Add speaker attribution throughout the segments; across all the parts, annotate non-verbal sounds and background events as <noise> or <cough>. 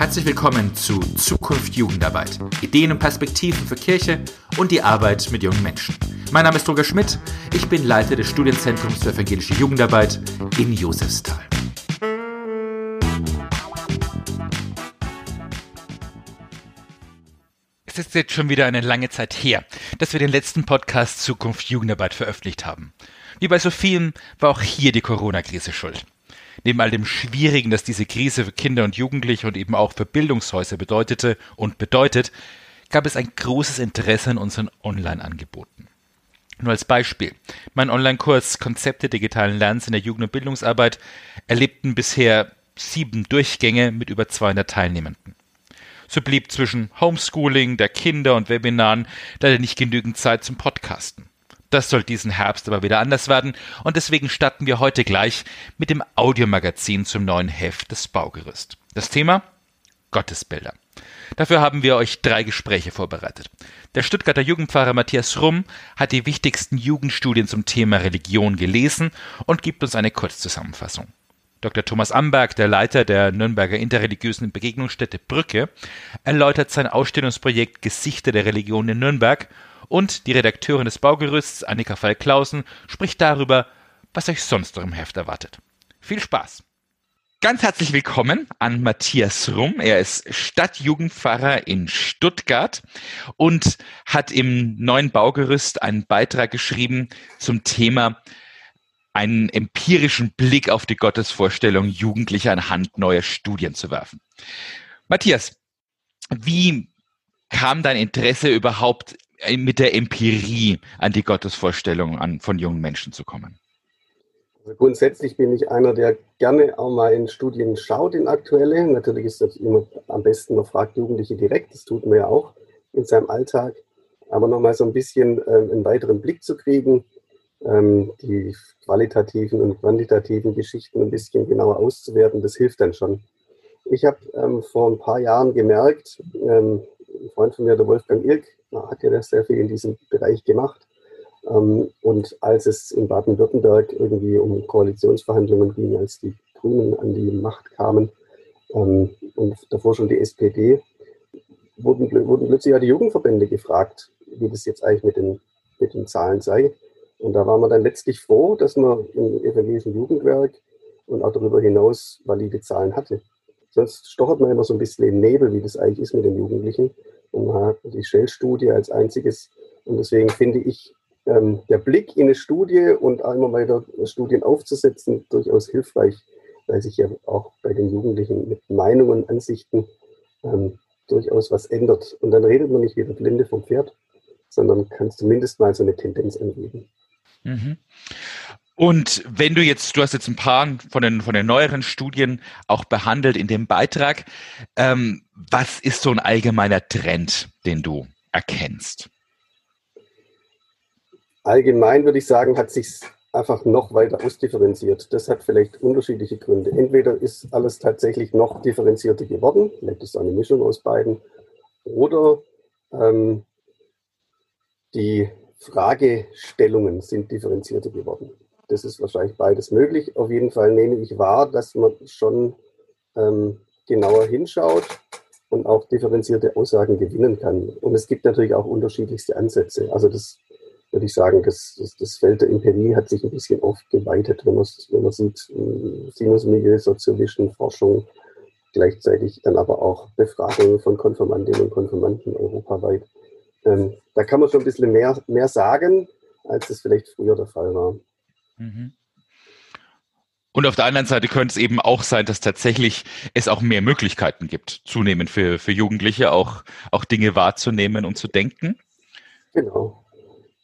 Speaker 1: Herzlich willkommen zu Zukunft Jugendarbeit. Ideen und Perspektiven für Kirche und die Arbeit mit jungen Menschen. Mein Name ist Roger Schmidt. Ich bin Leiter des Studienzentrums für evangelische Jugendarbeit in Josefsthal. Es ist jetzt schon wieder eine lange Zeit her, dass wir den letzten Podcast Zukunft Jugendarbeit veröffentlicht haben. Wie bei so vielen war auch hier die Corona-Krise schuld. Neben all dem Schwierigen, das diese Krise für Kinder und Jugendliche und eben auch für Bildungshäuser bedeutete und bedeutet, gab es ein großes Interesse an unseren Online-Angeboten. Nur als Beispiel. Mein Online-Kurs Konzepte digitalen Lernens in der Jugend- und Bildungsarbeit erlebten bisher sieben Durchgänge mit über 200 Teilnehmenden. So blieb zwischen Homeschooling, der Kinder und Webinaren leider nicht genügend Zeit zum Podcasten. Das soll diesen Herbst aber wieder anders werden und deswegen starten wir heute gleich mit dem Audiomagazin zum neuen Heft des Baugerüst. Das Thema Gottesbilder. Dafür haben wir euch drei Gespräche vorbereitet. Der Stuttgarter Jugendpfarrer Matthias Rumm hat die wichtigsten Jugendstudien zum Thema Religion gelesen und gibt uns eine Kurzzusammenfassung. Dr. Thomas Amberg, der Leiter der Nürnberger interreligiösen Begegnungsstätte Brücke, erläutert sein Ausstellungsprojekt Gesichter der Religion in Nürnberg und die Redakteurin des Baugerüsts, Annika Fall-Klausen, spricht darüber, was euch sonst noch im Heft erwartet. Viel Spaß! Ganz herzlich willkommen an Matthias Rumm. Er ist Stadtjugendpfarrer in Stuttgart und hat im neuen Baugerüst einen Beitrag geschrieben zum Thema einen empirischen Blick auf die Gottesvorstellung Jugendlicher anhand neuer Studien zu werfen. Matthias, wie kam dein Interesse überhaupt mit der Empirie an die Gottesvorstellung an, von jungen Menschen zu kommen?
Speaker 2: Also grundsätzlich bin ich einer, der gerne auch mal in Studien schaut, in aktuelle. Natürlich ist das immer am besten, man fragt Jugendliche direkt, das tut man ja auch in seinem Alltag. Aber nochmal so ein bisschen äh, einen weiteren Blick zu kriegen, ähm, die qualitativen und quantitativen Geschichten ein bisschen genauer auszuwerten, das hilft dann schon. Ich habe ähm, vor ein paar Jahren gemerkt, ähm, ein Freund von mir, der Wolfgang Irk, hat ja sehr viel in diesem Bereich gemacht. Ähm, und als es in Baden-Württemberg irgendwie um Koalitionsverhandlungen ging, als die Grünen an die Macht kamen ähm, und davor schon die SPD, wurden, wurden plötzlich ja die Jugendverbände gefragt, wie das jetzt eigentlich mit den, mit den Zahlen sei. Und da war man dann letztlich froh, dass man im evangelischen Jugendwerk und auch darüber hinaus valide Zahlen hatte. Sonst stochert man immer so ein bisschen im Nebel, wie das eigentlich ist mit den Jugendlichen. Und man hat die Shell-Studie als einziges. Und deswegen finde ich, ähm, der Blick in eine Studie und einmal weiter Studien aufzusetzen, durchaus hilfreich, weil sich ja auch bei den Jugendlichen mit Meinungen Ansichten ähm, durchaus was ändert. Und dann redet man nicht wie der Blinde vom Pferd, sondern kann zumindest mal so eine Tendenz angeben.
Speaker 1: Mhm. Und wenn du jetzt, du hast jetzt ein paar von den, von den neueren Studien auch behandelt in dem Beitrag, ähm, was ist so ein allgemeiner Trend, den du erkennst?
Speaker 2: Allgemein würde ich sagen, hat sich einfach noch weiter ausdifferenziert. Das hat vielleicht unterschiedliche Gründe. Entweder ist alles tatsächlich noch differenzierter geworden, vielleicht ist es eine Mischung aus beiden, oder ähm, die Fragestellungen sind differenzierter geworden das ist wahrscheinlich beides möglich. Auf jeden Fall nehme ich wahr, dass man schon ähm, genauer hinschaut und auch differenzierte Aussagen gewinnen kann. Und es gibt natürlich auch unterschiedlichste Ansätze. Also das würde ich sagen, das, das, das Feld der Empirie hat sich ein bisschen oft geweitet, wenn man, wenn man sieht, äh, Sinusmilieu, Soziologischen, Forschung, gleichzeitig dann aber auch Befragungen von Konfirmandinnen und Konfirmanden europaweit. Ähm, da kann man schon ein bisschen mehr, mehr sagen, als es vielleicht früher der Fall war. Mhm.
Speaker 1: Und auf der anderen Seite könnte es eben auch sein, dass tatsächlich es auch mehr Möglichkeiten gibt, zunehmend für, für Jugendliche auch, auch Dinge wahrzunehmen und zu denken.
Speaker 2: Genau.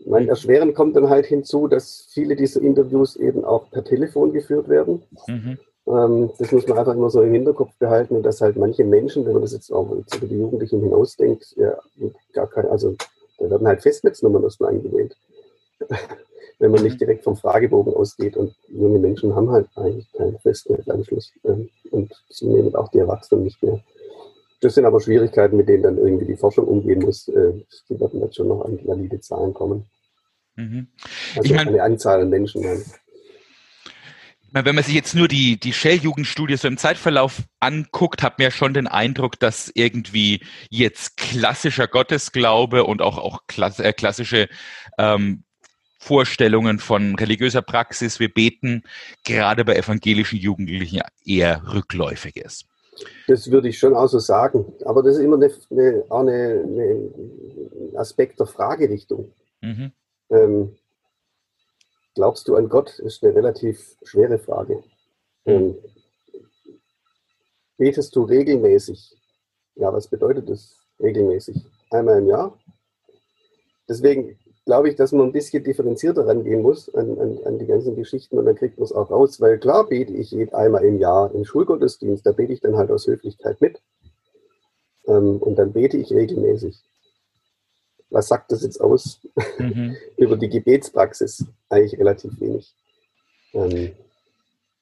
Speaker 2: Mein Erschweren kommt dann halt hinzu, dass viele dieser Interviews eben auch per Telefon geführt werden. Mhm. Ähm, das muss man einfach immer so im Hinterkopf behalten und dass halt manche Menschen, wenn man das jetzt auch jetzt über die Jugendlichen hinausdenkt, ja, gar kein, also da werden halt Festnetznummern erstmal eingewählt wenn man nicht mhm. direkt vom Fragebogen ausgeht. Und junge Menschen haben halt eigentlich keinen Festnetzanschluss ähm, und zunehmend auch die Erwachsenen nicht mehr. Das sind aber Schwierigkeiten, mit denen dann irgendwie die Forschung umgehen muss. Äh, die werden jetzt schon noch an valide Zahlen kommen. Mhm. Also ich mein, eine Anzahl an Menschen. Dann.
Speaker 1: Wenn man sich jetzt nur die, die Shell-Jugendstudie so im Zeitverlauf anguckt, hat man ja schon den Eindruck, dass irgendwie jetzt klassischer Gottesglaube und auch, auch äh, klassische ähm, Vorstellungen von religiöser Praxis, wir beten, gerade bei evangelischen Jugendlichen eher rückläufig ist.
Speaker 2: Das würde ich schon auch so sagen. Aber das ist immer eine, eine, auch eine, ein Aspekt der Fragerichtung. Mhm. Ähm, glaubst du an Gott? Ist eine relativ schwere Frage. Mhm. Ähm, betest du regelmäßig? Ja, was bedeutet das regelmäßig? Einmal im Jahr? Deswegen glaube ich, dass man ein bisschen differenzierter rangehen muss an, an, an die ganzen Geschichten und dann kriegt man es auch raus, weil klar bete ich einmal im Jahr im Schulgottesdienst, da bete ich dann halt aus Höflichkeit mit ähm, und dann bete ich regelmäßig. Was sagt das jetzt aus mhm. <laughs> über die Gebetspraxis? Eigentlich relativ wenig. Ähm,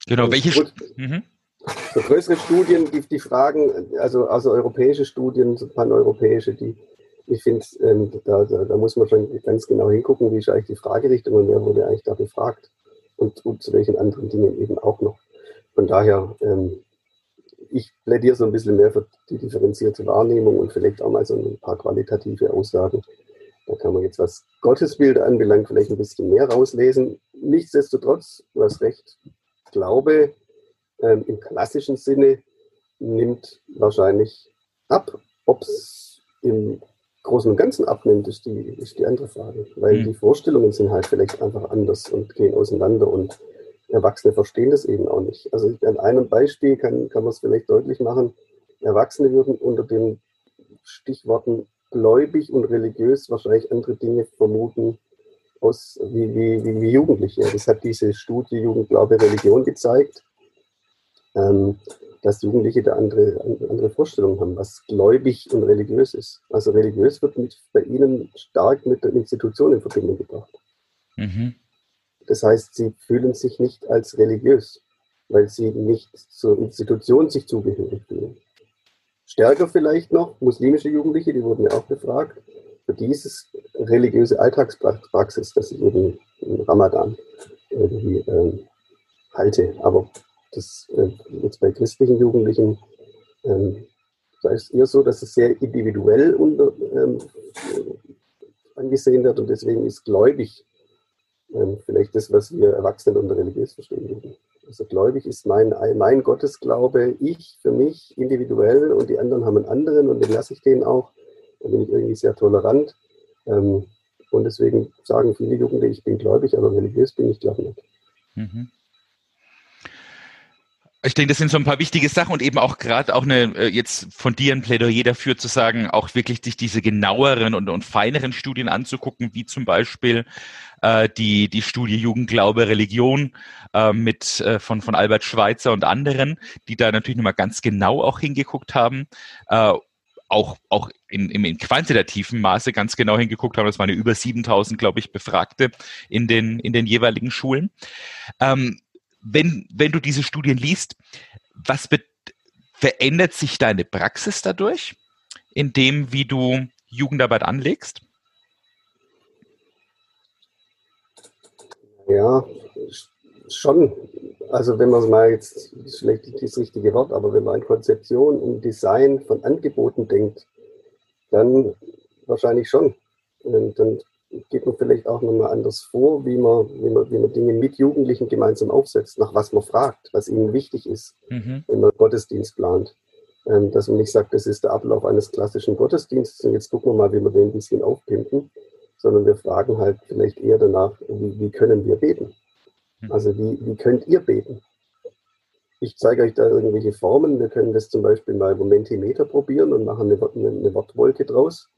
Speaker 1: genau, welche...
Speaker 2: Mhm. Für größere Studien, die, die Fragen, also, also europäische Studien, paneuropäische, die, ich finde, ähm, da, da, da, muss man schon ganz genau hingucken, wie ist eigentlich die Fragerichtung und wer wurde eigentlich da befragt und, und zu welchen anderen Dingen eben auch noch. Von daher, ähm, ich plädiere so ein bisschen mehr für die differenzierte Wahrnehmung und vielleicht auch mal so ein paar qualitative Aussagen. Da kann man jetzt, was Gottesbilder anbelangt, vielleicht ein bisschen mehr rauslesen. Nichtsdestotrotz, hast recht, Glaube ähm, im klassischen Sinne nimmt wahrscheinlich ab. Ob es im Großen und Ganzen abnimmt, ist die, ist die andere Frage. Weil mhm. die Vorstellungen sind halt vielleicht einfach anders und gehen auseinander und Erwachsene verstehen das eben auch nicht. Also an einem Beispiel kann, kann man es vielleicht deutlich machen. Erwachsene würden unter den Stichworten gläubig und religiös wahrscheinlich andere Dinge vermuten aus, wie, wie, wie, wie Jugendliche. Das hat diese Studie Jugendglaube Religion gezeigt. Ähm, dass Jugendliche da andere, andere Vorstellungen haben, was gläubig und religiös ist. Also religiös wird mit, bei ihnen stark mit der Institution in Verbindung gebracht. Mhm. Das heißt, sie fühlen sich nicht als religiös, weil sie nicht zur Institution sich zugehörig fühlen. Stärker vielleicht noch muslimische Jugendliche, die wurden ja auch befragt, für dieses religiöse Alltagspraxis, das ich eben im Ramadan irgendwie ähm, halte. Aber das äh, jetzt bei christlichen Jugendlichen ähm, da ist eher so, dass es sehr individuell unter, ähm, angesehen wird und deswegen ist gläubig ähm, vielleicht das, was wir Erwachsene unter religiös verstehen würden. Also gläubig ist mein, mein Gottesglaube, ich für mich individuell und die anderen haben einen anderen und den lasse ich denen auch. Da bin ich irgendwie sehr tolerant. Ähm, und deswegen sagen viele Jugendliche, ich bin gläubig, aber religiös bin ich glaube nicht. Mhm.
Speaker 1: Ich denke, das sind so ein paar wichtige Sachen und eben auch gerade auch eine, äh, jetzt von dir ein Plädoyer dafür zu sagen, auch wirklich sich diese genaueren und, und feineren Studien anzugucken, wie zum Beispiel äh, die, die Studie Jugendglaube, Religion äh, mit, äh, von, von Albert Schweitzer und anderen, die da natürlich nochmal ganz genau auch hingeguckt haben. Äh, auch, auch in, in, in quantitativen Maße ganz genau hingeguckt haben. Das waren ja über 7000, glaube ich, Befragte in den, in den jeweiligen Schulen. Ähm, wenn, wenn du diese Studien liest, was verändert sich deine Praxis dadurch, in dem, wie du Jugendarbeit anlegst?
Speaker 2: Ja, schon. Also wenn man es mal jetzt, vielleicht nicht das richtige Wort, aber wenn man an Konzeption und Design von Angeboten denkt, dann wahrscheinlich schon. Und dann geht man vielleicht auch nochmal anders vor, wie man, wie, man, wie man Dinge mit Jugendlichen gemeinsam aufsetzt, nach was man fragt, was ihnen wichtig ist, mhm. wenn man Gottesdienst plant. Ähm, dass man nicht sagt, das ist der Ablauf eines klassischen Gottesdienstes und jetzt gucken wir mal, wie wir den ein bisschen aufpimpen, sondern wir fragen halt vielleicht eher danach, wie, wie können wir beten? Mhm. Also wie, wie könnt ihr beten? Ich zeige euch da irgendwelche Formen. Wir können das zum Beispiel mal Momentimeter probieren und machen eine, eine, eine Wortwolke draus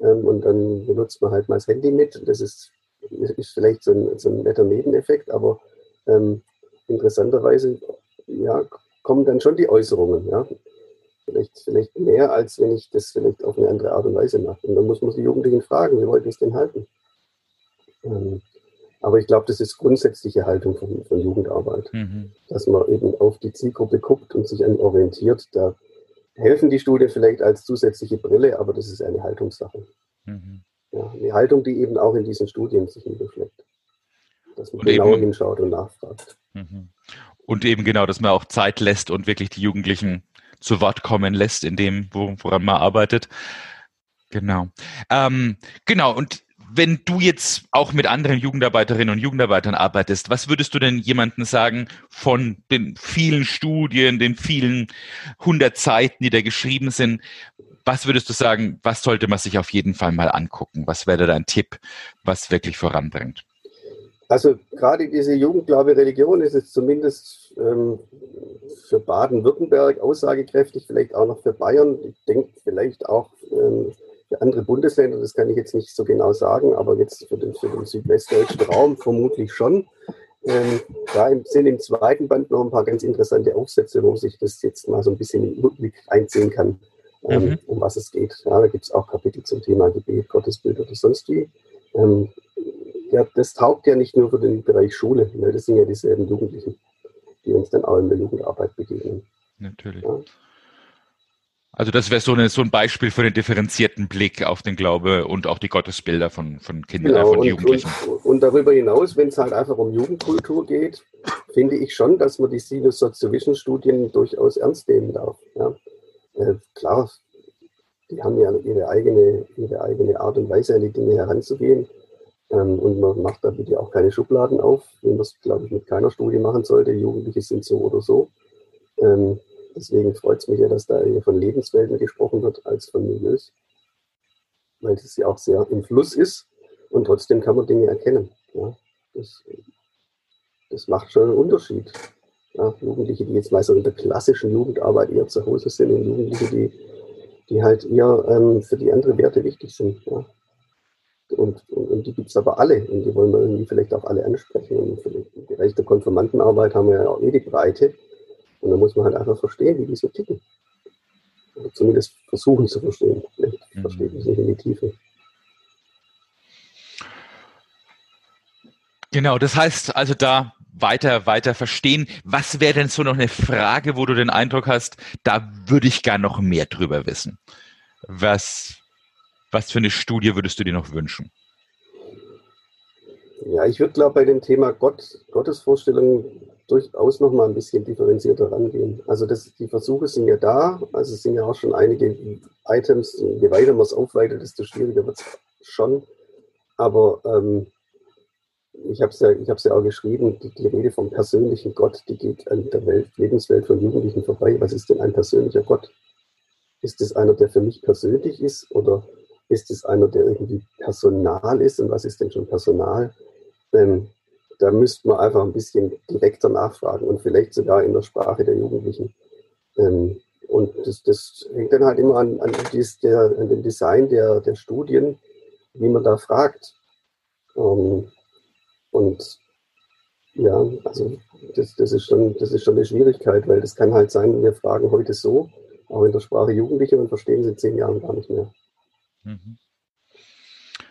Speaker 2: ähm, und dann benutzt man halt mal das Handy mit. Das ist, ist vielleicht so ein, so ein netter Nebeneffekt, aber ähm, interessanterweise ja, kommen dann schon die Äußerungen. Ja? Vielleicht, vielleicht mehr, als wenn ich das vielleicht auf eine andere Art und Weise mache. Und dann muss man die Jugendlichen fragen, wie wollt ihr es denn halten? Ähm, aber ich glaube, das ist grundsätzliche Haltung von, von Jugendarbeit, mhm. dass man eben auf die Zielgruppe guckt und sich an orientiert. Da helfen die Studien vielleicht als zusätzliche Brille, aber das ist eine Haltungssache. Mhm. Ja, eine Haltung, die eben auch in diesen Studien sich niederschlägt. Dass man und genauer hinschaut und nachfragt.
Speaker 1: Mhm. Und eben genau, dass man auch Zeit lässt und wirklich die Jugendlichen zu Wort kommen lässt in dem, woran man arbeitet. Genau. Ähm, genau, und wenn du jetzt auch mit anderen Jugendarbeiterinnen und Jugendarbeitern arbeitest, was würdest du denn jemandem sagen von den vielen Studien, den vielen hundert Seiten, die da geschrieben sind? Was würdest du sagen, was sollte man sich auf jeden Fall mal angucken? Was wäre dein Tipp, was wirklich voranbringt?
Speaker 2: Also gerade diese Jugendglaube Religion ist jetzt zumindest ähm, für Baden-Württemberg aussagekräftig, vielleicht auch noch für Bayern. Ich denke vielleicht auch ähm, für andere Bundesländer, das kann ich jetzt nicht so genau sagen, aber jetzt für den, für den südwestdeutschen Raum vermutlich schon. Ähm, da sind im zweiten Band noch ein paar ganz interessante Aufsätze, wo sich das jetzt mal so ein bisschen im Rückblick einziehen kann, ähm, mhm. um was es geht. Ja, da gibt es auch Kapitel zum Thema Gebet, Gottesbild oder sonst wie. Ähm, ja, das taugt ja nicht nur für den Bereich Schule, ne? das sind ja dieselben Jugendlichen, die uns dann auch in der Jugendarbeit begegnen.
Speaker 1: Natürlich. Ja. Also das wäre so, so ein Beispiel für den differenzierten Blick auf den Glaube und auch die Gottesbilder von, von Kindern,
Speaker 2: genau,
Speaker 1: äh, von
Speaker 2: und,
Speaker 1: Jugendlichen.
Speaker 2: Und, und, darüber hinaus, wenn es halt einfach um Jugendkultur geht, finde ich schon, dass man die Sinus Studien durchaus ernst nehmen darf. Ja. Äh, klar, die haben ja ihre eigene, ihre eigene Art und Weise, an die Dinge heranzugehen. Ähm, und man macht da bitte auch keine Schubladen auf, wie man es, glaube ich, mit keiner Studie machen sollte. Jugendliche sind so oder so. Ähm, deswegen freut es mich ja, dass da eher von Lebenswelten gesprochen wird als von Milieus. Weil das ja auch sehr im Fluss ist und trotzdem kann man Dinge erkennen. Ja, das, das macht schon einen Unterschied. Ja, Jugendliche, die jetzt so in der klassischen Jugendarbeit eher zu Hause sind und Jugendliche, die, die halt eher ähm, für die anderen Werte wichtig sind. Ja. Und, und, und die gibt es aber alle und die wollen wir irgendwie vielleicht auch alle ansprechen. Und den Bereich der Konfirmandenarbeit haben wir ja auch eh die Breite. Und da muss man halt einfach verstehen, wie die so ticken. Oder zumindest versuchen zu verstehen. Vielleicht mhm. versteht man es nicht in die Tiefe.
Speaker 1: Genau, das heißt also da weiter, weiter verstehen. Was wäre denn so noch eine Frage, wo du den Eindruck hast, da würde ich gar noch mehr drüber wissen? Was, was für eine Studie würdest du dir noch wünschen?
Speaker 2: Ja, ich würde, glaube bei dem Thema Gott, Gottesvorstellung durchaus noch mal ein bisschen differenzierter rangehen. Also das, die Versuche sind ja da, also es sind ja auch schon einige Items, je weiter man es aufweitet, desto schwieriger wird es schon. Aber ähm, ich habe es ja, ja auch geschrieben, die, die, Rede vom persönlichen Gott, die geht an der Welt, Lebenswelt von Jugendlichen vorbei. Was ist denn ein persönlicher Gott? Ist es einer, der für mich persönlich ist oder ist es einer, der irgendwie Personal ist? Und was ist denn schon Personal? Ähm, da müsste man einfach ein bisschen direkter nachfragen und vielleicht sogar in der Sprache der Jugendlichen. Ähm, und das, das, hängt dann halt immer an, an, dies, der, an dem Design der, der Studien, wie man da fragt. Ähm, und ja, also das, das, ist schon, das ist schon eine Schwierigkeit, weil das kann halt sein, wir fragen heute so, auch in der Sprache Jugendliche und verstehen sie in zehn Jahren gar nicht mehr. Mhm.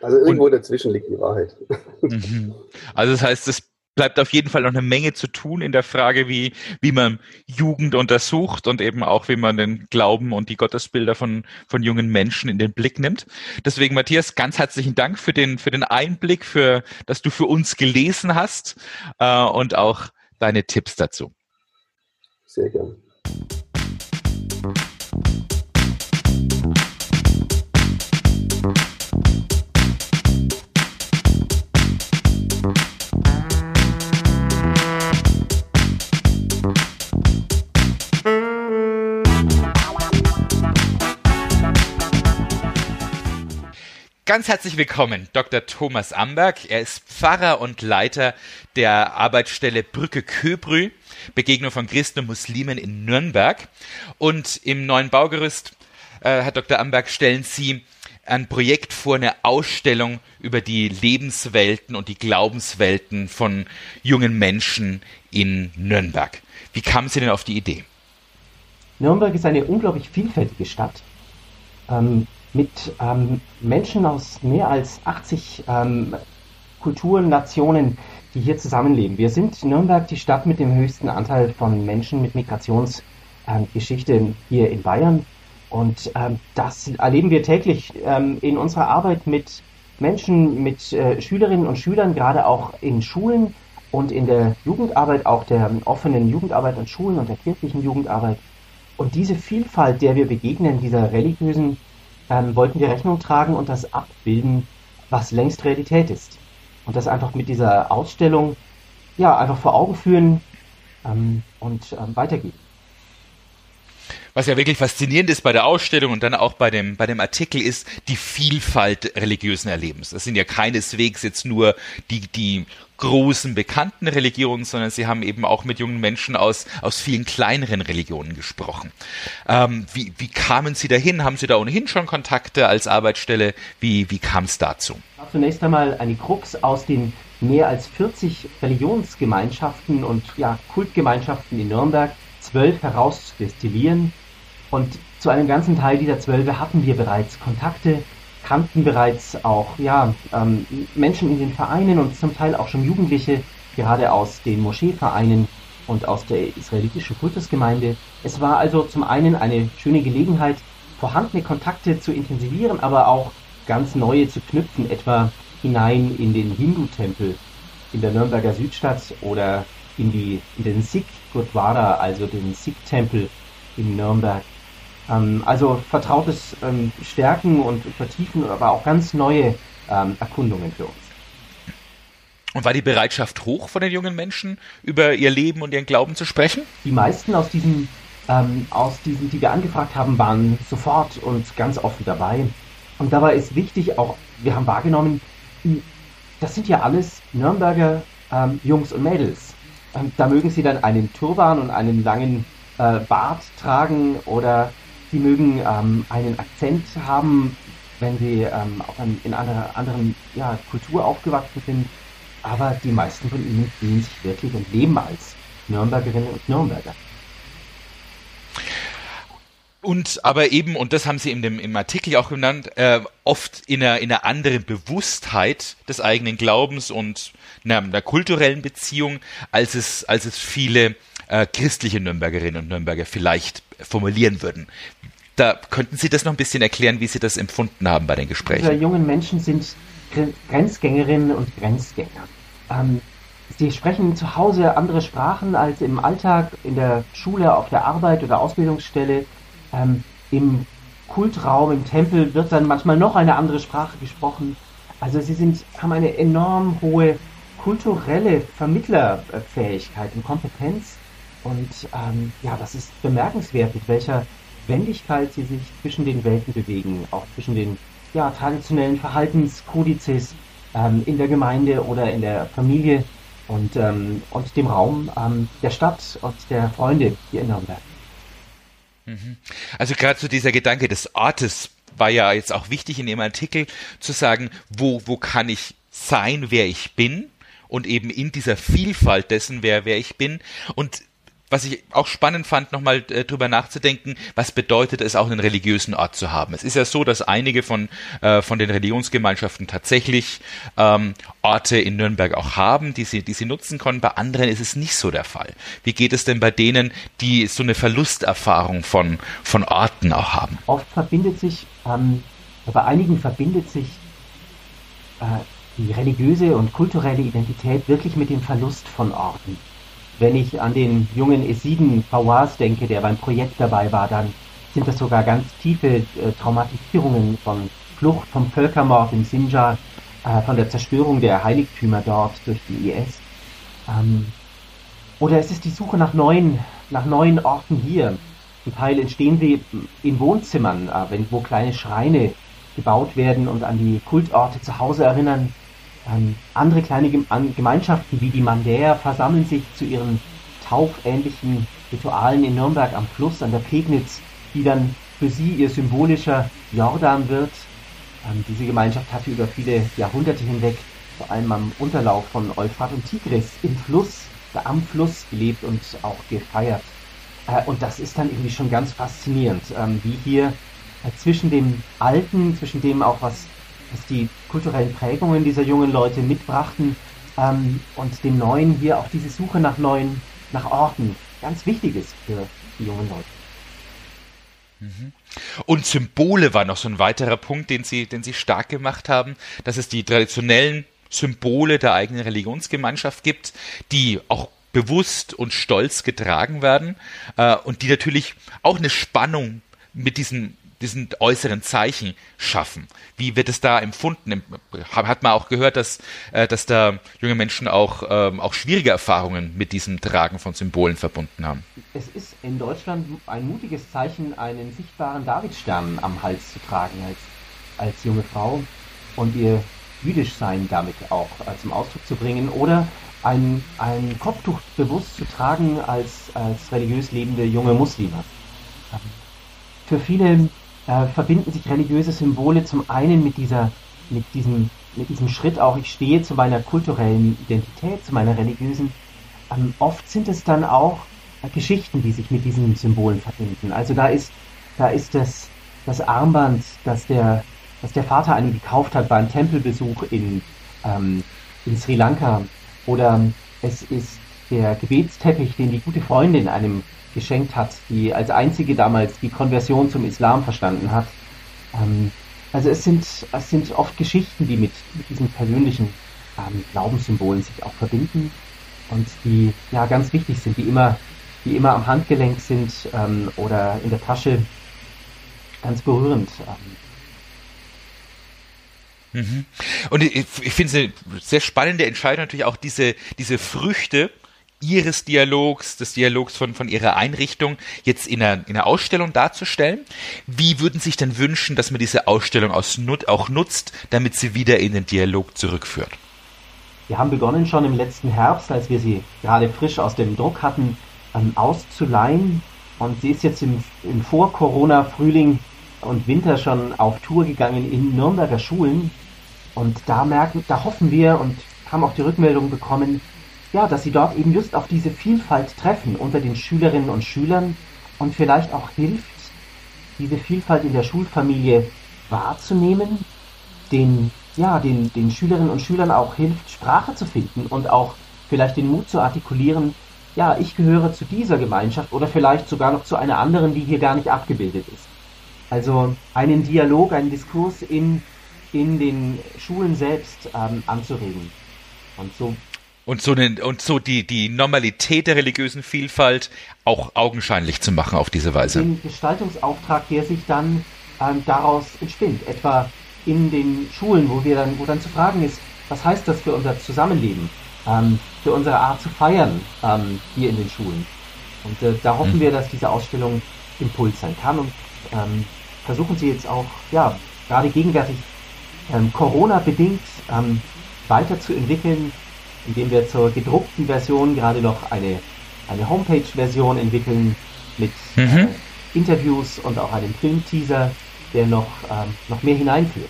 Speaker 2: Also irgendwo und, dazwischen liegt die Wahrheit. <laughs>
Speaker 1: Mhm. Also das heißt, es bleibt auf jeden Fall noch eine Menge zu tun in der Frage, wie, wie man Jugend untersucht und eben auch, wie man den Glauben und die Gottesbilder von, von jungen Menschen in den Blick nimmt. Deswegen, Matthias, ganz herzlichen Dank für den, für den Einblick, für, dass du für uns gelesen hast äh, und auch deine Tipps dazu.
Speaker 2: Sehr gerne.
Speaker 1: Ganz herzlich willkommen, Dr. Thomas Amberg. Er ist Pfarrer und Leiter der Arbeitsstelle Brücke Köbrü, Begegnung von Christen und Muslimen in Nürnberg. Und im neuen Baugerüst, äh, Herr Dr. Amberg, stellen Sie ein Projekt vor, eine Ausstellung über die Lebenswelten und die Glaubenswelten von jungen Menschen in Nürnberg. Wie kamen Sie denn auf die Idee?
Speaker 3: Nürnberg ist eine unglaublich vielfältige Stadt. Ähm, mit ähm, Menschen aus mehr als 80 ähm, Kulturen, Nationen, die hier zusammenleben. Wir sind Nürnberg die Stadt mit dem höchsten Anteil von Menschen mit Migrationsgeschichte ähm, hier in Bayern. Und ähm, das erleben wir täglich ähm, in unserer Arbeit mit Menschen, mit äh, Schülerinnen und Schülern, gerade auch in Schulen und in der Jugendarbeit, auch der offenen Jugendarbeit an Schulen und der kirchlichen Jugendarbeit. Und diese Vielfalt, der wir begegnen, dieser religiösen, ähm, wollten wir Rechnung tragen und das abbilden, was längst Realität ist. Und das einfach mit dieser Ausstellung, ja, einfach vor Augen führen ähm, und ähm, weitergeben.
Speaker 1: Was ja wirklich faszinierend ist bei der Ausstellung und dann auch bei dem, bei dem Artikel ist die Vielfalt religiösen Erlebens. Das sind ja keineswegs jetzt nur die, die großen bekannten Religionen, sondern sie haben eben auch mit jungen Menschen aus, aus vielen kleineren Religionen gesprochen. Ähm, wie, wie kamen Sie dahin? Haben Sie da ohnehin schon Kontakte als Arbeitsstelle? Wie, wie kam es dazu?
Speaker 3: Zunächst einmal eine Krux aus den mehr als 40 Religionsgemeinschaften und ja, Kultgemeinschaften in Nürnberg zwölf herauszudestillieren und zu einem ganzen Teil dieser Zwölfe hatten wir bereits Kontakte, kannten bereits auch ja, ähm, Menschen in den Vereinen und zum Teil auch schon Jugendliche, gerade aus den Moscheevereinen und aus der israelitischen Kultusgemeinde. Es war also zum einen eine schöne Gelegenheit, vorhandene Kontakte zu intensivieren, aber auch ganz neue zu knüpfen, etwa hinein in den Hindu-Tempel in der Nürnberger Südstadt oder in, die, in den Sikh Gurdwara, also den Sikh-Tempel in Nürnberg. Ähm, also vertrautes ähm, Stärken und Vertiefen, aber auch ganz neue ähm, Erkundungen für uns.
Speaker 1: Und war die Bereitschaft hoch von den jungen Menschen, über ihr Leben und ihren Glauben zu sprechen?
Speaker 3: Die meisten aus diesen, ähm, aus diesen, die wir angefragt haben, waren sofort und ganz offen dabei. Und dabei ist wichtig, auch wir haben wahrgenommen, das sind ja alles Nürnberger ähm, Jungs und Mädels. Ähm, da mögen sie dann einen Turban und einen langen äh, Bart tragen oder Sie mögen ähm, einen Akzent haben, wenn sie ähm, auch in, in einer anderen ja, Kultur aufgewachsen sind. Aber die meisten von ihnen fühlen sich wirklich und leben als Nürnbergerinnen und Nürnberger.
Speaker 1: Und aber eben, und das haben Sie in dem, im Artikel auch genannt, äh, oft in einer, in einer anderen Bewusstheit des eigenen Glaubens und einer, einer kulturellen Beziehung, als es, als es viele äh, christliche Nürnbergerinnen und Nürnberger vielleicht formulieren würden. Da könnten Sie das noch ein bisschen erklären, wie Sie das empfunden haben bei den Gesprächen?
Speaker 3: Diese jungen Menschen sind Grenzgängerinnen und Grenzgänger. Ähm, sie sprechen zu Hause andere Sprachen als im Alltag, in der Schule, auf der Arbeit oder Ausbildungsstelle. Ähm, Im Kultraum, im Tempel wird dann manchmal noch eine andere Sprache gesprochen. Also sie sind, haben eine enorm hohe kulturelle Vermittlerfähigkeit und Kompetenz. Und ähm, ja, das ist bemerkenswert, mit welcher Wendigkeit sie sich zwischen den Welten bewegen, auch zwischen den ja, traditionellen Verhaltenskodizes ähm, in der Gemeinde oder in der Familie und, ähm, und dem Raum ähm, der Stadt und der Freunde hier in Nürnberg.
Speaker 1: Mhm. Also gerade so dieser Gedanke des Ortes war ja jetzt auch wichtig in Ihrem Artikel zu sagen, wo, wo kann ich sein, wer ich bin und eben in dieser Vielfalt dessen, wer, wer ich bin. Und was ich auch spannend fand, nochmal äh, drüber nachzudenken, was bedeutet es auch einen religiösen Ort zu haben. Es ist ja so, dass einige von, äh, von den Religionsgemeinschaften tatsächlich ähm, Orte in Nürnberg auch haben, die sie, die sie nutzen können. Bei anderen ist es nicht so der Fall. Wie geht es denn bei denen, die so eine Verlusterfahrung von, von Orten auch haben?
Speaker 3: Oft verbindet sich, ähm, bei einigen verbindet sich äh, die religiöse und kulturelle Identität wirklich mit dem Verlust von Orten. Wenn ich an den jungen Esiden Fawaz denke, der beim Projekt dabei war, dann sind das sogar ganz tiefe äh, Traumatisierungen von Flucht, vom Völkermord im Sinjar, äh, von der Zerstörung der Heiligtümer dort durch die IS. Ähm, oder es ist die Suche nach neuen, nach neuen Orten hier. Zum Teil entstehen sie in Wohnzimmern, äh, wenn, wo kleine Schreine gebaut werden und an die Kultorte zu Hause erinnern. Ähm, andere kleine Gemeinschaften wie die Mandäer versammeln sich zu ihren taufähnlichen Ritualen in Nürnberg am Fluss an der Pegnitz, die dann für sie ihr symbolischer Jordan wird. Ähm, diese Gemeinschaft hatte über viele Jahrhunderte hinweg vor allem am Unterlauf von Euphrat und Tigris im Fluss, am Fluss gelebt und auch gefeiert. Äh, und das ist dann irgendwie schon ganz faszinierend, ähm, wie hier äh, zwischen dem Alten, zwischen dem auch was was die kulturellen Prägungen dieser jungen Leute mitbrachten ähm, und dem Neuen hier auch diese Suche nach neuen, nach Orten ganz wichtig ist für die jungen Leute.
Speaker 1: Mhm. Und Symbole war noch so ein weiterer Punkt, den Sie, den Sie stark gemacht haben, dass es die traditionellen Symbole der eigenen Religionsgemeinschaft gibt, die auch bewusst und stolz getragen werden äh, und die natürlich auch eine Spannung mit diesen diesen äußeren Zeichen schaffen. Wie wird es da empfunden? Hat man auch gehört, dass, äh, dass da junge Menschen auch, ähm, auch schwierige Erfahrungen mit diesem Tragen von Symbolen verbunden haben?
Speaker 3: Es ist in Deutschland ein mutiges Zeichen, einen sichtbaren Davidstern am Hals zu tragen als, als junge Frau und ihr Jüdischsein damit auch äh, zum Ausdruck zu bringen oder ein, ein Kopftuch bewusst zu tragen als, als religiös lebende junge Muslime. Für viele äh, verbinden sich religiöse Symbole zum einen mit dieser, mit diesem, mit diesem Schritt auch, ich stehe zu meiner kulturellen Identität, zu meiner religiösen. Ähm, oft sind es dann auch äh, Geschichten, die sich mit diesen Symbolen verbinden. Also da ist, da ist das, das Armband, das der, das der Vater einem gekauft hat beim Tempelbesuch in, ähm, in Sri Lanka. Oder es ist der Gebetsteppich, den die gute Freundin einem geschenkt hat, die als einzige damals die Konversion zum Islam verstanden hat. Ähm, also es sind, es sind oft Geschichten, die mit, mit diesen persönlichen ähm, Glaubenssymbolen sich auch verbinden und die ja ganz wichtig sind, die immer, die immer am Handgelenk sind ähm, oder in der Tasche ganz berührend.
Speaker 1: Ähm. Mhm. Und ich, ich finde es eine sehr spannende Entscheidung natürlich auch diese, diese Früchte, ihres Dialogs, des Dialogs von, von ihrer Einrichtung jetzt in einer, in einer Ausstellung darzustellen. Wie würden Sie sich denn wünschen, dass man diese Ausstellung aus, auch nutzt, damit sie wieder in den Dialog zurückführt?
Speaker 3: Wir haben begonnen schon im letzten Herbst, als wir sie gerade frisch aus dem Druck hatten, ähm, auszuleihen. Und sie ist jetzt im, im Vor-Corona-Frühling und Winter schon auf Tour gegangen in Nürnberger Schulen. Und da merken, da hoffen wir und haben auch die Rückmeldung bekommen, ja, dass sie dort eben just auf diese Vielfalt treffen unter den Schülerinnen und Schülern und vielleicht auch hilft, diese Vielfalt in der Schulfamilie wahrzunehmen, den, ja, den, den Schülerinnen und Schülern auch hilft, Sprache zu finden und auch vielleicht den Mut zu artikulieren, ja, ich gehöre zu dieser Gemeinschaft oder vielleicht sogar noch zu einer anderen, die hier gar nicht abgebildet ist. Also einen Dialog, einen Diskurs in, in den Schulen selbst ähm, anzuregen. Und so
Speaker 1: und so, eine, und so die, die Normalität der religiösen Vielfalt auch augenscheinlich zu machen auf diese Weise.
Speaker 3: Den Gestaltungsauftrag, der sich dann ähm, daraus entspinnt, etwa in den Schulen, wo wir dann, wo dann zu fragen ist, was heißt das für unser Zusammenleben, ähm, für unsere Art zu feiern ähm, hier in den Schulen. Und äh, da hoffen mhm. wir, dass diese Ausstellung Impuls sein kann und ähm, versuchen sie jetzt auch, ja, gerade gegenwärtig ähm, Corona bedingt ähm, weiterzuentwickeln, indem wir zur gedruckten Version gerade noch eine, eine Homepage-Version entwickeln mit mhm. äh, Interviews und auch einem Filmteaser, der noch, ähm, noch mehr hineinführt.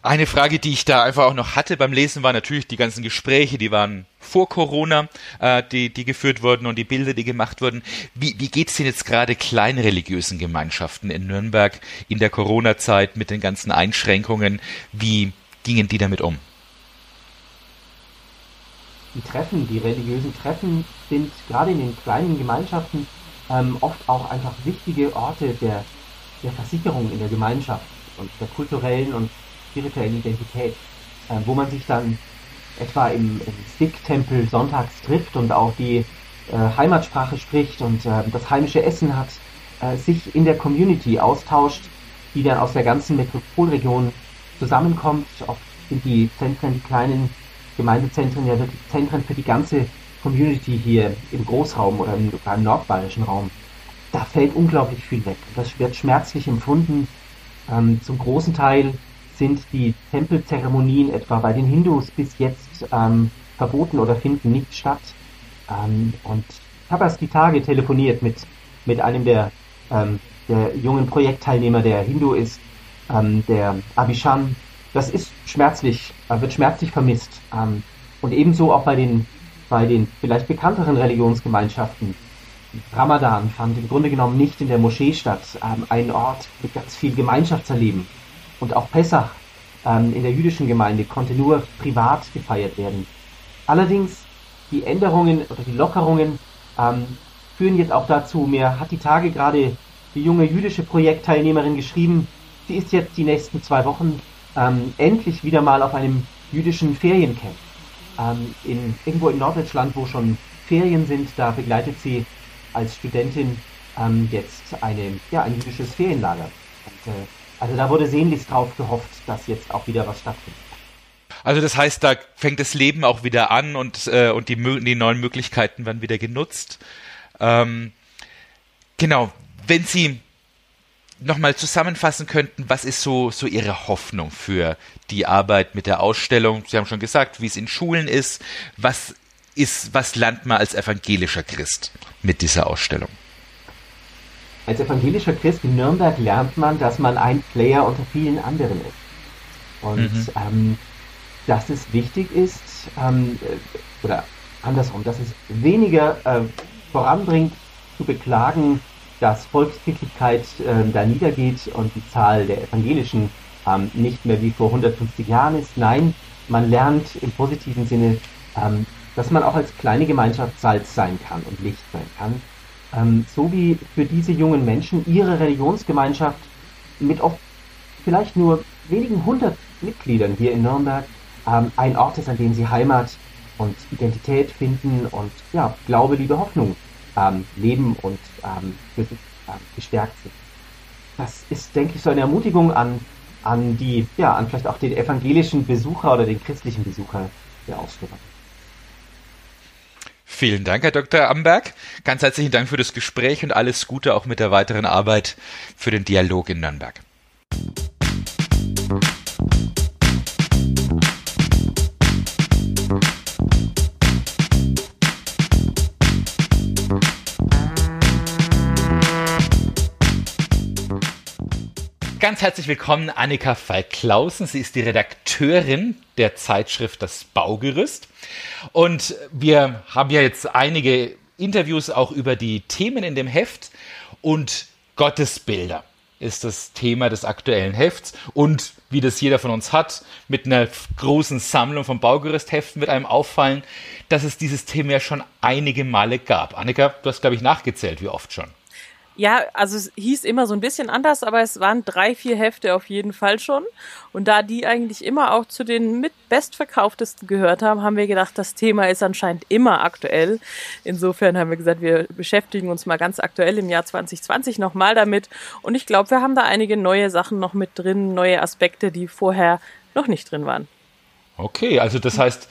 Speaker 1: Eine Frage, die ich da einfach auch noch hatte beim Lesen, war natürlich die ganzen Gespräche, die waren vor Corona, äh, die, die geführt wurden und die Bilder, die gemacht wurden. Wie, wie geht es denn jetzt gerade kleinreligiösen Gemeinschaften in Nürnberg in der Corona-Zeit mit den ganzen Einschränkungen? Wie gingen die damit um?
Speaker 3: Die Treffen, die religiösen Treffen sind gerade in den kleinen Gemeinschaften ähm, oft auch einfach wichtige Orte der, der Versicherung in der Gemeinschaft und der kulturellen und spirituellen Identität, äh, wo man sich dann etwa im, im Sikh-Tempel sonntags trifft und auch die äh, Heimatsprache spricht und äh, das heimische Essen hat, äh, sich in der Community austauscht, die dann aus der ganzen Metropolregion zusammenkommt. Oft sind die Zentren, die kleinen Gemeindezentren ja Zentren für die ganze Community hier im Großraum oder im, im nordbayerischen Raum. Da fällt unglaublich viel weg. Das wird schmerzlich empfunden. Ähm, zum großen Teil sind die Tempelzeremonien etwa bei den Hindus bis jetzt ähm, verboten oder finden nicht statt. Ähm, und ich habe erst die Tage telefoniert mit, mit einem der, ähm, der jungen Projektteilnehmer, der Hindu ist, ähm, der Abhishan, das ist schmerzlich, äh, wird schmerzlich vermisst. Ähm, und ebenso auch bei den, bei den vielleicht bekannteren Religionsgemeinschaften. Ramadan fand im Grunde genommen nicht in der Moschee statt, ähm, ein Ort mit ganz viel Gemeinschaftserleben. Und auch Pessach ähm, in der jüdischen Gemeinde konnte nur privat gefeiert werden. Allerdings die Änderungen oder die Lockerungen führen jetzt auch dazu, mir hat die Tage gerade die junge jüdische Projektteilnehmerin geschrieben, sie ist jetzt die nächsten zwei Wochen ähm, endlich wieder mal auf einem jüdischen Feriencamp. Ähm, in, irgendwo in Norddeutschland, wo schon Ferien sind, da begleitet sie als Studentin ähm, jetzt eine, ja, ein jüdisches Ferienlager. Und, äh, also da wurde sehnlichst drauf gehofft, dass jetzt auch wieder was stattfindet.
Speaker 1: Also das heißt, da fängt das Leben auch wieder an und, äh, und die, die neuen Möglichkeiten werden wieder genutzt. Ähm, genau, wenn Sie nochmal zusammenfassen könnten, was ist so, so Ihre Hoffnung für die Arbeit mit der Ausstellung? Sie haben schon gesagt, wie es in Schulen ist. Was ist, was lernt man als evangelischer Christ mit dieser Ausstellung?
Speaker 3: Als evangelischer Christ in Nürnberg lernt man, dass man ein Player unter vielen anderen ist. Und mhm. ähm, dass es wichtig ist, ähm, äh, oder andersrum, dass es weniger äh, voranbringt, zu beklagen, dass Volkskirchlichkeit äh, da niedergeht und die Zahl der Evangelischen ähm, nicht mehr wie vor 150 Jahren ist. Nein, man lernt im positiven Sinne, ähm, dass man auch als kleine Gemeinschaft Salz sein kann und Licht sein kann. Ähm, so wie für diese jungen Menschen ihre Religionsgemeinschaft mit oft vielleicht nur wenigen hundert Mitgliedern hier in Nürnberg ähm, ein Ort ist, an dem sie Heimat und Identität finden und ja, Glaube, Liebe, Hoffnung ähm, leben und ähm, ähm, gestärkt sind. Das ist, denke ich, so eine Ermutigung an, an die, ja, an vielleicht auch den evangelischen Besucher oder den christlichen Besucher der Ausstellung.
Speaker 1: Vielen Dank, Herr Dr. Amberg. Ganz herzlichen Dank für das Gespräch und alles Gute auch mit der weiteren Arbeit für den Dialog in Nürnberg. Ganz herzlich willkommen, Annika Falk-Klausen. Sie ist die Redakteurin der Zeitschrift Das Baugerüst. Und wir haben ja jetzt einige Interviews auch über die Themen in dem Heft und Gottesbilder ist das Thema des aktuellen Hefts und wie das jeder von uns hat, mit einer großen Sammlung von Baugerüstheften wird einem auffallen, dass es dieses Thema ja schon einige Male gab. Annika, du hast, glaube ich, nachgezählt, wie oft schon.
Speaker 4: Ja, also es hieß immer so ein bisschen anders, aber es waren drei, vier Hefte auf jeden Fall schon. Und da die eigentlich immer auch zu den mit bestverkauftesten gehört haben, haben wir gedacht, das Thema ist anscheinend immer aktuell. Insofern haben wir gesagt, wir beschäftigen uns mal ganz aktuell im Jahr 2020 nochmal damit. Und ich glaube, wir haben da einige neue Sachen noch mit drin, neue Aspekte, die vorher noch nicht drin waren.
Speaker 1: Okay, also das heißt,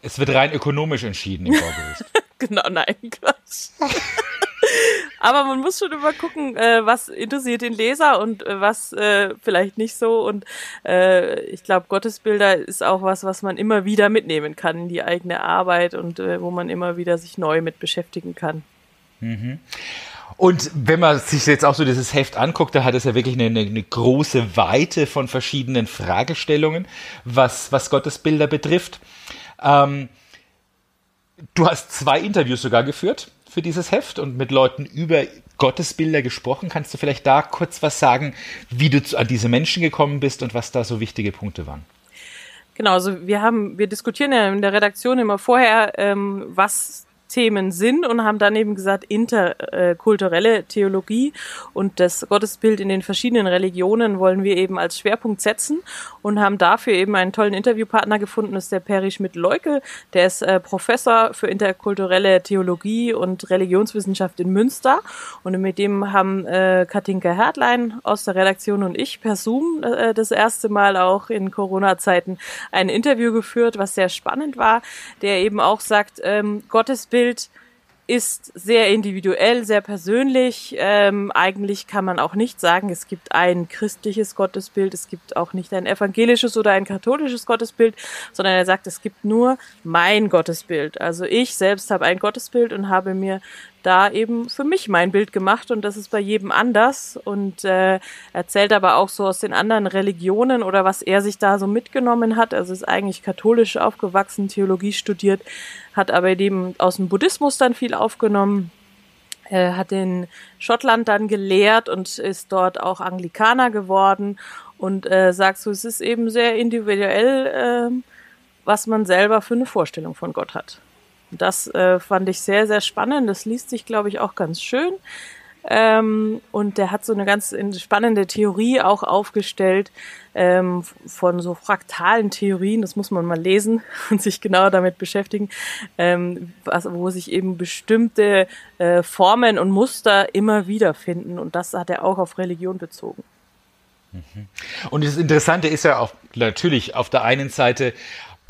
Speaker 1: es wird rein ökonomisch entschieden im <laughs> Baugerüst. <laughs>
Speaker 4: genau, nein, Quatsch. <laughs> Aber man muss schon immer gucken, äh, was interessiert den Leser und äh, was äh, vielleicht nicht so. Und äh, ich glaube, Gottesbilder ist auch was, was man immer wieder mitnehmen kann in die eigene Arbeit und äh, wo man immer wieder sich neu mit beschäftigen kann.
Speaker 1: Mhm. Und wenn man sich jetzt auch so dieses Heft anguckt, da hat es ja wirklich eine, eine, große Weite von verschiedenen Fragestellungen, was, was Gottesbilder betrifft. Ähm, du hast zwei Interviews sogar geführt für dieses Heft und mit Leuten über Gottesbilder gesprochen. Kannst du vielleicht da kurz was sagen, wie du an diese Menschen gekommen bist und was da so wichtige Punkte waren?
Speaker 4: Genau, also wir haben, wir diskutieren ja in der Redaktion immer vorher, ähm, was Themen sind und haben dann eben gesagt, interkulturelle Theologie und das Gottesbild in den verschiedenen Religionen wollen wir eben als Schwerpunkt setzen und haben dafür eben einen tollen Interviewpartner gefunden, das ist der Peri Schmidt-Leuke, der ist äh, Professor für interkulturelle Theologie und Religionswissenschaft in Münster und mit dem haben äh, Katinka Hertlein aus der Redaktion und ich per Zoom äh, das erste Mal auch in Corona-Zeiten ein Interview geführt, was sehr spannend war, der eben auch sagt, ähm, Gottesbild Gottesbild ist sehr individuell, sehr persönlich. Ähm, eigentlich kann man auch nicht sagen, es gibt ein christliches Gottesbild, es gibt auch nicht ein evangelisches oder ein katholisches Gottesbild, sondern er sagt, es gibt nur mein Gottesbild. Also ich selbst habe ein Gottesbild und habe mir da eben für mich mein Bild gemacht und das ist bei jedem anders und äh, erzählt aber auch so aus den anderen Religionen oder was er sich da so mitgenommen hat. Also ist eigentlich katholisch aufgewachsen, Theologie studiert, hat aber eben aus dem Buddhismus dann viel aufgenommen. Er hat in Schottland dann gelehrt und ist dort auch Anglikaner geworden und äh, sagt so, es ist eben sehr individuell, äh, was man selber für eine Vorstellung von Gott hat. Das äh, fand ich sehr, sehr spannend. Das liest sich, glaube ich, auch ganz schön. Ähm, und der hat so eine ganz spannende Theorie auch aufgestellt ähm, von so fraktalen Theorien. Das muss man mal lesen <laughs> und sich genauer damit beschäftigen, ähm, was, wo sich eben bestimmte äh, Formen und Muster immer wieder finden. Und das hat er auch auf Religion bezogen.
Speaker 1: Mhm. Und das Interessante ist ja auch natürlich auf der einen Seite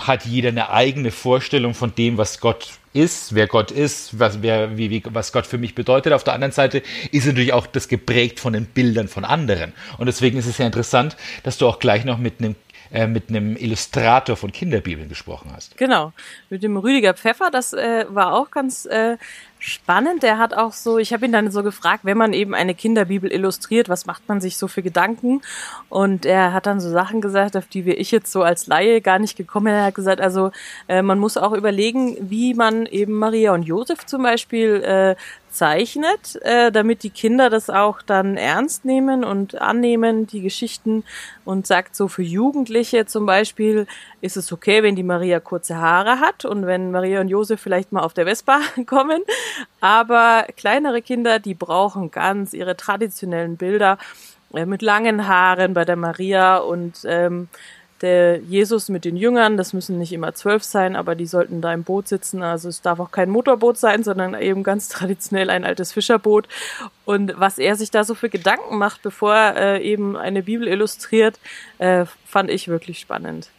Speaker 1: hat jeder eine eigene Vorstellung von dem, was Gott ist, wer Gott ist, was, wer, wie, wie, was Gott für mich bedeutet. Auf der anderen Seite ist natürlich auch das geprägt von den Bildern von anderen. Und deswegen ist es ja interessant, dass du auch gleich noch mit einem äh, mit einem Illustrator von Kinderbibeln gesprochen hast.
Speaker 4: Genau, mit dem Rüdiger Pfeffer, das äh, war auch ganz äh, spannend. Der hat auch so, ich habe ihn dann so gefragt, wenn man eben eine Kinderbibel illustriert, was macht man sich so für Gedanken? Und er hat dann so Sachen gesagt, auf die wir ich jetzt so als Laie gar nicht gekommen bin. Er hat gesagt, also äh, man muss auch überlegen, wie man eben Maria und Josef zum Beispiel äh, zeichnet, äh, damit die Kinder das auch dann ernst nehmen und annehmen, die Geschichten. Und sagt so für Jugendliche zum Beispiel ist es okay, wenn die Maria kurze Haare hat und wenn Maria und Josef vielleicht mal auf der Vespa <laughs> kommen, aber kleinere Kinder, die brauchen ganz ihre traditionellen Bilder äh, mit langen Haaren bei der Maria. Und ähm, der Jesus mit den Jüngern, das müssen nicht immer zwölf sein, aber die sollten da im Boot sitzen. Also es darf auch kein Motorboot sein, sondern eben ganz <laughs> traditionell ein altes Fischerboot. Und was er sich da so für Gedanken macht, bevor er äh, eben eine Bibel illustriert, äh, fand ich wirklich spannend.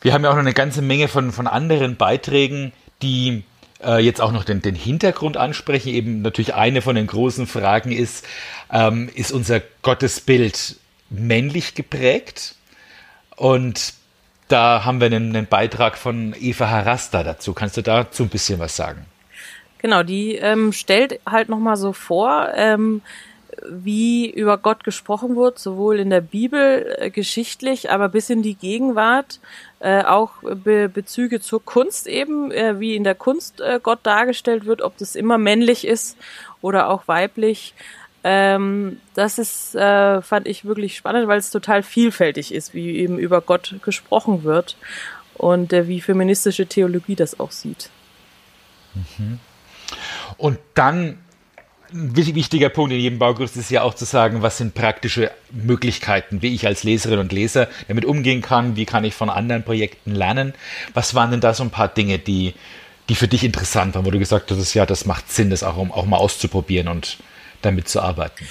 Speaker 1: Wir haben ja auch noch eine ganze Menge von, von anderen Beiträgen, die äh, jetzt auch noch den, den Hintergrund ansprechen. Eben natürlich eine von den großen Fragen ist, ähm, ist unser Gottesbild männlich geprägt. Und da haben wir einen, einen, Beitrag von Eva Harasta dazu. Kannst du dazu ein bisschen was sagen?
Speaker 4: Genau, die ähm, stellt halt nochmal so vor, ähm, wie über Gott gesprochen wird, sowohl in der Bibel äh, geschichtlich, aber bis in die Gegenwart, äh, auch Be Bezüge zur Kunst eben, äh, wie in der Kunst äh, Gott dargestellt wird, ob das immer männlich ist oder auch weiblich. Ähm, das ist, äh, fand ich wirklich spannend, weil es total vielfältig ist, wie eben über Gott gesprochen wird und äh, wie feministische Theologie das auch sieht.
Speaker 1: Mhm. Und dann ein wichtiger Punkt in jedem Baukurs ist ja auch zu sagen, was sind praktische Möglichkeiten, wie ich als Leserin und Leser damit umgehen kann, wie kann ich von anderen Projekten lernen. Was waren denn da so ein paar Dinge, die, die für dich interessant waren, wo du gesagt hast, ja, das macht Sinn, das auch, auch mal auszuprobieren und damit zu arbeiten?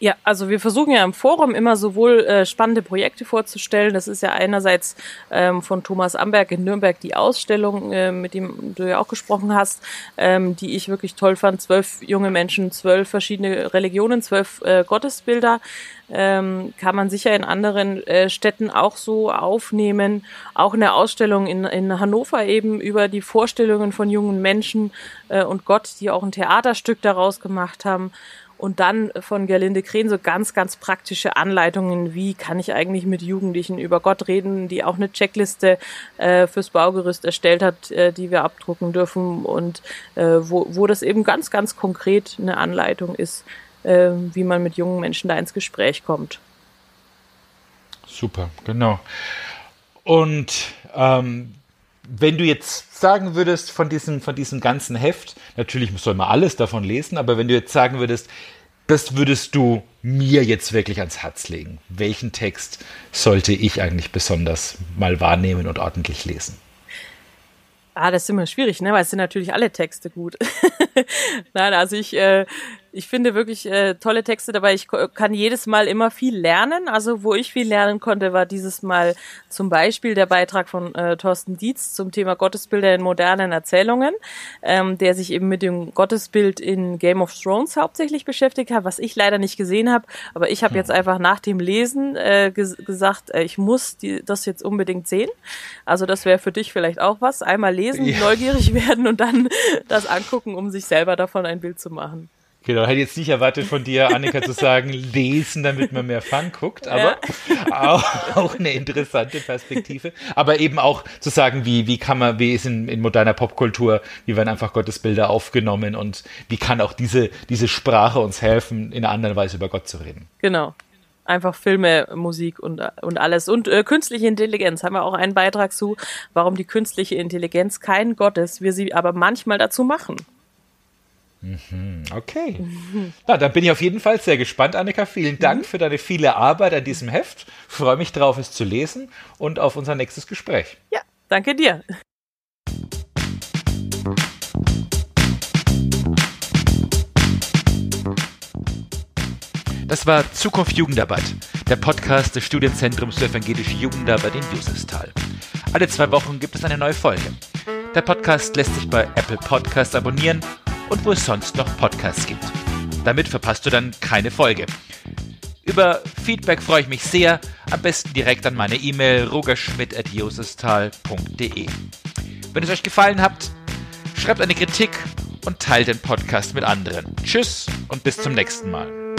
Speaker 4: Ja, also wir versuchen ja im Forum immer sowohl äh, spannende Projekte vorzustellen. Das ist ja einerseits ähm, von Thomas Amberg in Nürnberg die Ausstellung, äh, mit dem du ja auch gesprochen hast, ähm, die ich wirklich toll fand. Zwölf junge Menschen, zwölf verschiedene Religionen, zwölf äh, Gottesbilder. Ähm, kann man sicher in anderen äh, Städten auch so aufnehmen. Auch eine Ausstellung in, in Hannover eben über die Vorstellungen von jungen Menschen äh, und Gott, die auch ein Theaterstück daraus gemacht haben. Und dann von Gerlinde Krehn so ganz, ganz praktische Anleitungen, wie kann ich eigentlich mit Jugendlichen über Gott reden, die auch eine Checkliste äh, fürs Baugerüst erstellt hat, äh, die wir abdrucken dürfen und äh, wo, wo das eben ganz, ganz konkret eine Anleitung ist, äh, wie man mit jungen Menschen da ins Gespräch kommt.
Speaker 1: Super, genau. Und ähm, wenn du jetzt sagen würdest von diesem, von diesem ganzen Heft, natürlich soll man alles davon lesen, aber wenn du jetzt sagen würdest, das würdest du mir jetzt wirklich ans Herz legen. Welchen Text sollte ich eigentlich besonders mal wahrnehmen und ordentlich lesen?
Speaker 4: Ah, das ist immer schwierig, ne? Weil es sind natürlich alle Texte gut. <laughs> Nein, also ich, äh, ich finde wirklich äh, tolle Texte dabei. Ich kann jedes Mal immer viel lernen. Also wo ich viel lernen konnte, war dieses Mal zum Beispiel der Beitrag von äh, Thorsten Dietz zum Thema Gottesbilder in modernen Erzählungen, ähm, der sich eben mit dem Gottesbild in Game of Thrones hauptsächlich beschäftigt hat, was ich leider nicht gesehen habe. Aber ich habe jetzt einfach nach dem Lesen äh, ges gesagt, äh, ich muss die, das jetzt unbedingt sehen. Also das wäre für dich vielleicht auch was. Einmal lesen, ja. neugierig <laughs> werden und dann das angucken, um sich selber davon ein Bild zu machen.
Speaker 1: Genau, hätte jetzt nicht erwartet von dir, Annika, zu sagen, <laughs> lesen, damit man mehr Fun guckt, aber ja. auch, auch, eine interessante Perspektive. Aber eben auch zu sagen, wie, wie kann man, wie ist in, in moderner Popkultur, wie werden einfach Gottesbilder aufgenommen und wie kann auch diese, diese Sprache uns helfen, in einer anderen Weise über Gott zu reden.
Speaker 4: Genau. Einfach Filme, Musik und, und alles. Und äh, künstliche Intelligenz haben wir auch einen Beitrag zu, warum die künstliche Intelligenz kein Gott ist, wir sie aber manchmal dazu machen.
Speaker 1: Mhm, okay. Na, dann bin ich auf jeden Fall sehr gespannt, Annika. Vielen Dank mhm. für deine viele Arbeit an diesem Heft. Freue mich drauf, es zu lesen und auf unser nächstes Gespräch.
Speaker 4: Ja, danke dir.
Speaker 1: Das war Zukunft Jugendarbeit, der Podcast des Studienzentrums für evangelische Jugendarbeit in Josefsthal. Alle zwei Wochen gibt es eine neue Folge. Der Podcast lässt sich bei Apple Podcasts abonnieren und wo es sonst noch Podcasts gibt. Damit verpasst du dann keine Folge. Über Feedback freue ich mich sehr, am besten direkt an meine E-Mail rogerschmidt.josestal.de. Wenn es euch gefallen hat, schreibt eine Kritik und teilt den Podcast mit anderen. Tschüss und bis zum nächsten Mal.